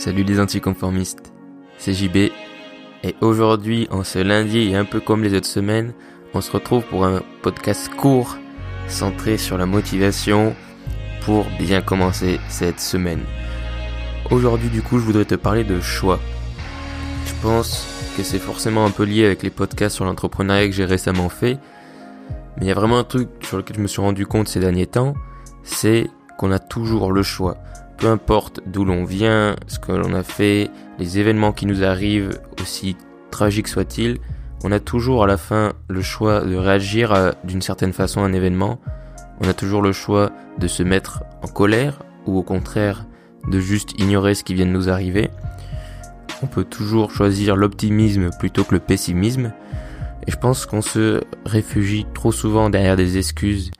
Salut les anticonformistes, c'est JB et aujourd'hui, en ce lundi et un peu comme les autres semaines, on se retrouve pour un podcast court centré sur la motivation pour bien commencer cette semaine. Aujourd'hui du coup, je voudrais te parler de choix. Je pense que c'est forcément un peu lié avec les podcasts sur l'entrepreneuriat que j'ai récemment fait, mais il y a vraiment un truc sur lequel je me suis rendu compte ces derniers temps, c'est qu'on a toujours le choix peu importe d'où l'on vient, ce que l'on a fait, les événements qui nous arrivent, aussi tragiques soient-ils, on a toujours à la fin le choix de réagir d'une certaine façon à un événement. On a toujours le choix de se mettre en colère ou au contraire de juste ignorer ce qui vient de nous arriver. On peut toujours choisir l'optimisme plutôt que le pessimisme. Et je pense qu'on se réfugie trop souvent derrière des excuses,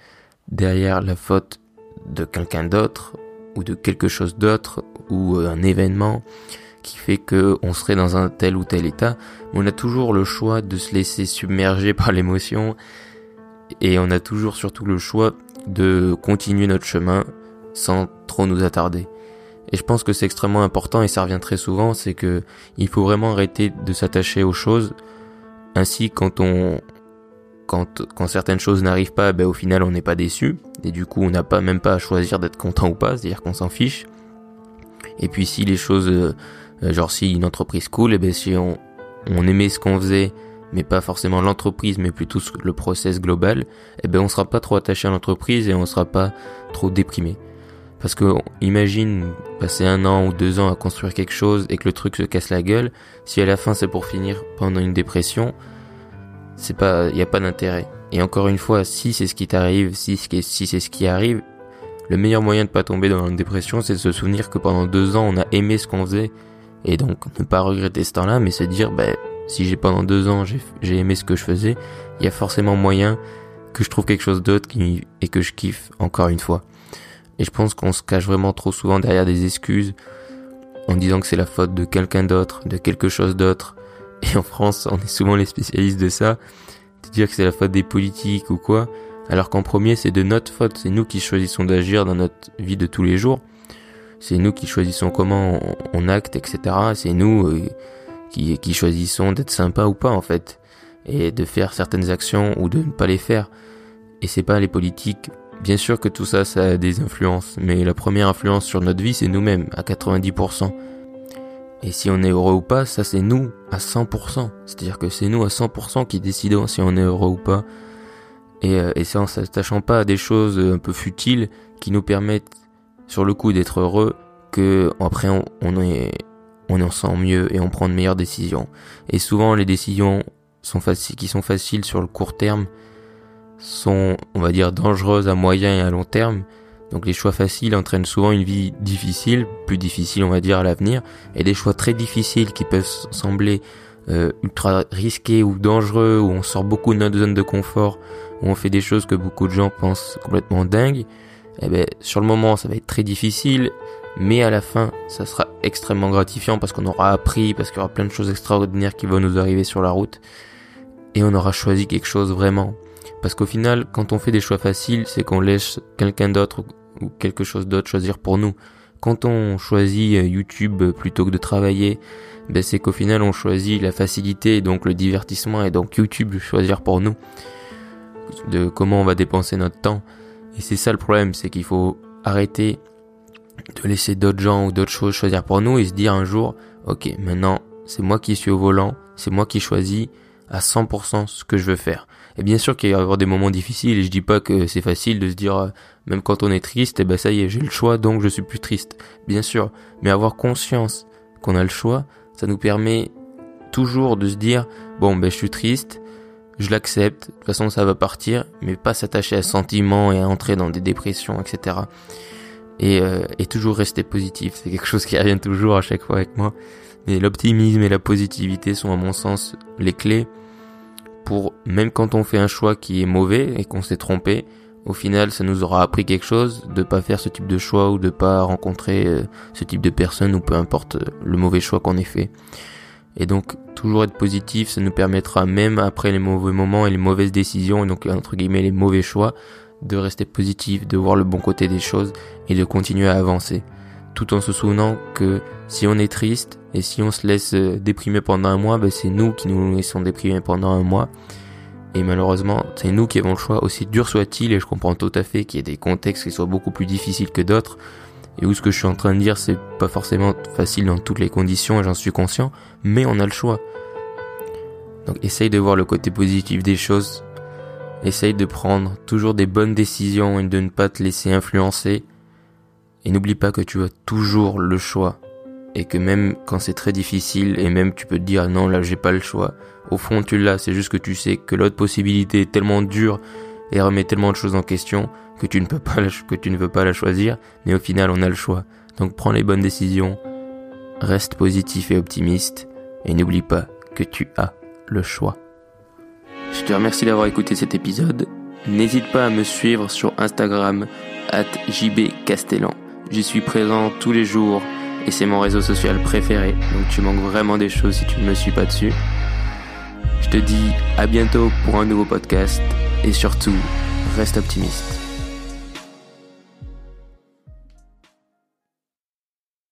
derrière la faute de quelqu'un d'autre ou de quelque chose d'autre ou euh, un événement qui fait que on serait dans un tel ou tel état, on a toujours le choix de se laisser submerger par l'émotion et on a toujours surtout le choix de continuer notre chemin sans trop nous attarder. Et je pense que c'est extrêmement important et ça revient très souvent, c'est que il faut vraiment arrêter de s'attacher aux choses. Ainsi, quand on, quand, certaines choses n'arrivent pas, ben, au final, on n'est pas déçu. Et du coup, on n'a pas même pas à choisir d'être content ou pas, c'est-à-dire qu'on s'en fiche. Et puis, si les choses, euh, euh, genre si une entreprise cool, et ben si on, aimait ce qu'on faisait, mais pas forcément l'entreprise, mais plutôt le process global, et ben on sera pas trop attaché à l'entreprise et on sera pas trop déprimé. Parce que imagine passer un an ou deux ans à construire quelque chose et que le truc se casse la gueule, si à la fin c'est pour finir pendant une dépression, c'est pas, il y a pas d'intérêt. Et encore une fois, si c'est ce qui t'arrive, si, si c'est ce qui arrive, le meilleur moyen de pas tomber dans une dépression, c'est de se souvenir que pendant deux ans, on a aimé ce qu'on faisait. Et donc, ne pas regretter ce temps-là, mais se dire, ben, si j'ai pendant deux ans, j'ai aimé ce que je faisais, il y a forcément moyen que je trouve quelque chose d'autre et que je kiffe encore une fois. Et je pense qu'on se cache vraiment trop souvent derrière des excuses en disant que c'est la faute de quelqu'un d'autre, de quelque chose d'autre, et en France, on est souvent les spécialistes de ça, de dire que c'est la faute des politiques ou quoi, alors qu'en premier, c'est de notre faute, c'est nous qui choisissons d'agir dans notre vie de tous les jours, c'est nous qui choisissons comment on, acte, etc. C'est nous euh, qui, qui choisissons d'être sympa ou pas en fait, et de faire certaines actions ou de ne pas les faire. Et c'est pas les politiques. Bien sûr que tout ça, ça a des influences, mais la première influence sur notre vie, c'est nous-mêmes, à 90%. Et si on est heureux ou pas, ça c'est nous à 100%. C'est-à-dire que c'est nous à 100% qui décidons si on est heureux ou pas. Et, euh, et c'est en s'attachant pas à des choses un peu futiles qui nous permettent sur le coup d'être heureux que après on, on est on en sent mieux et on prend de meilleures décisions. Et souvent les décisions sont qui sont faciles sur le court terme sont, on va dire, dangereuses à moyen et à long terme donc les choix faciles entraînent souvent une vie difficile, plus difficile on va dire à l'avenir, et des choix très difficiles qui peuvent sembler euh, ultra risqués ou dangereux, où on sort beaucoup de notre zone de confort, où on fait des choses que beaucoup de gens pensent complètement dingues, eh ben, sur le moment ça va être très difficile, mais à la fin ça sera extrêmement gratifiant parce qu'on aura appris, parce qu'il y aura plein de choses extraordinaires qui vont nous arriver sur la route, et on aura choisi quelque chose vraiment. Parce qu'au final, quand on fait des choix faciles, c'est qu'on laisse quelqu'un d'autre ou quelque chose d'autre choisir pour nous. Quand on choisit euh, YouTube plutôt que de travailler, ben c'est qu'au final on choisit la facilité donc le divertissement et donc YouTube choisir pour nous de comment on va dépenser notre temps. Et c'est ça le problème, c'est qu'il faut arrêter de laisser d'autres gens ou d'autres choses choisir pour nous et se dire un jour, ok, maintenant c'est moi qui suis au volant, c'est moi qui choisis à 100% ce que je veux faire. Et bien sûr qu'il y avoir des moments difficiles et je dis pas que c'est facile de se dire euh, même quand on est triste, et eh ben ça y est, j'ai le choix donc je suis plus triste. Bien sûr, mais avoir conscience qu'on a le choix, ça nous permet toujours de se dire bon ben je suis triste, je l'accepte, de toute façon ça va partir, mais pas s'attacher à sentiments et à entrer dans des dépressions, etc. Et, euh, et toujours rester positif, c'est quelque chose qui revient toujours à chaque fois avec moi. Mais l'optimisme et la positivité sont à mon sens les clés pour même quand on fait un choix qui est mauvais et qu'on s'est trompé, au final, ça nous aura appris quelque chose de pas faire ce type de choix ou de pas rencontrer euh, ce type de personne ou peu importe euh, le mauvais choix qu'on ait fait. Et donc, toujours être positif, ça nous permettra même après les mauvais moments et les mauvaises décisions, et donc entre guillemets les mauvais choix, de rester positif, de voir le bon côté des choses et de continuer à avancer. tout en se souvenant que si on est triste et si on se laisse euh, déprimer pendant un mois, ben c'est nous qui nous laissons déprimer pendant un mois. Et malheureusement, c'est nous qui avons le choix, aussi dur soit-il, et je comprends tout à fait qu'il y ait des contextes qui soient beaucoup plus difficiles que d'autres, et où ce que je suis en train de dire, c'est pas forcément facile dans toutes les conditions, et j'en suis conscient, mais on a le choix. Donc essaye de voir le côté positif des choses, essaye de prendre toujours des bonnes décisions et de ne pas te laisser influencer, et n'oublie pas que tu as toujours le choix, et que même quand c'est très difficile, et même tu peux te dire non là j'ai pas le choix, au fond, tu l'as, c'est juste que tu sais que l'autre possibilité est tellement dure et remet tellement de choses en question que tu ne peux pas que tu ne veux pas la choisir, mais au final, on a le choix. Donc prends les bonnes décisions, reste positif et optimiste. Et n'oublie pas que tu as le choix. Te remercie d'avoir écouté cet épisode. N'hésite pas à me suivre sur Instagram at jbcastellan. J'y suis présent tous les jours et c'est mon réseau social préféré. Donc tu manques vraiment des choses si tu ne me suis pas dessus. Je te dis à bientôt pour un nouveau podcast et surtout, reste optimiste.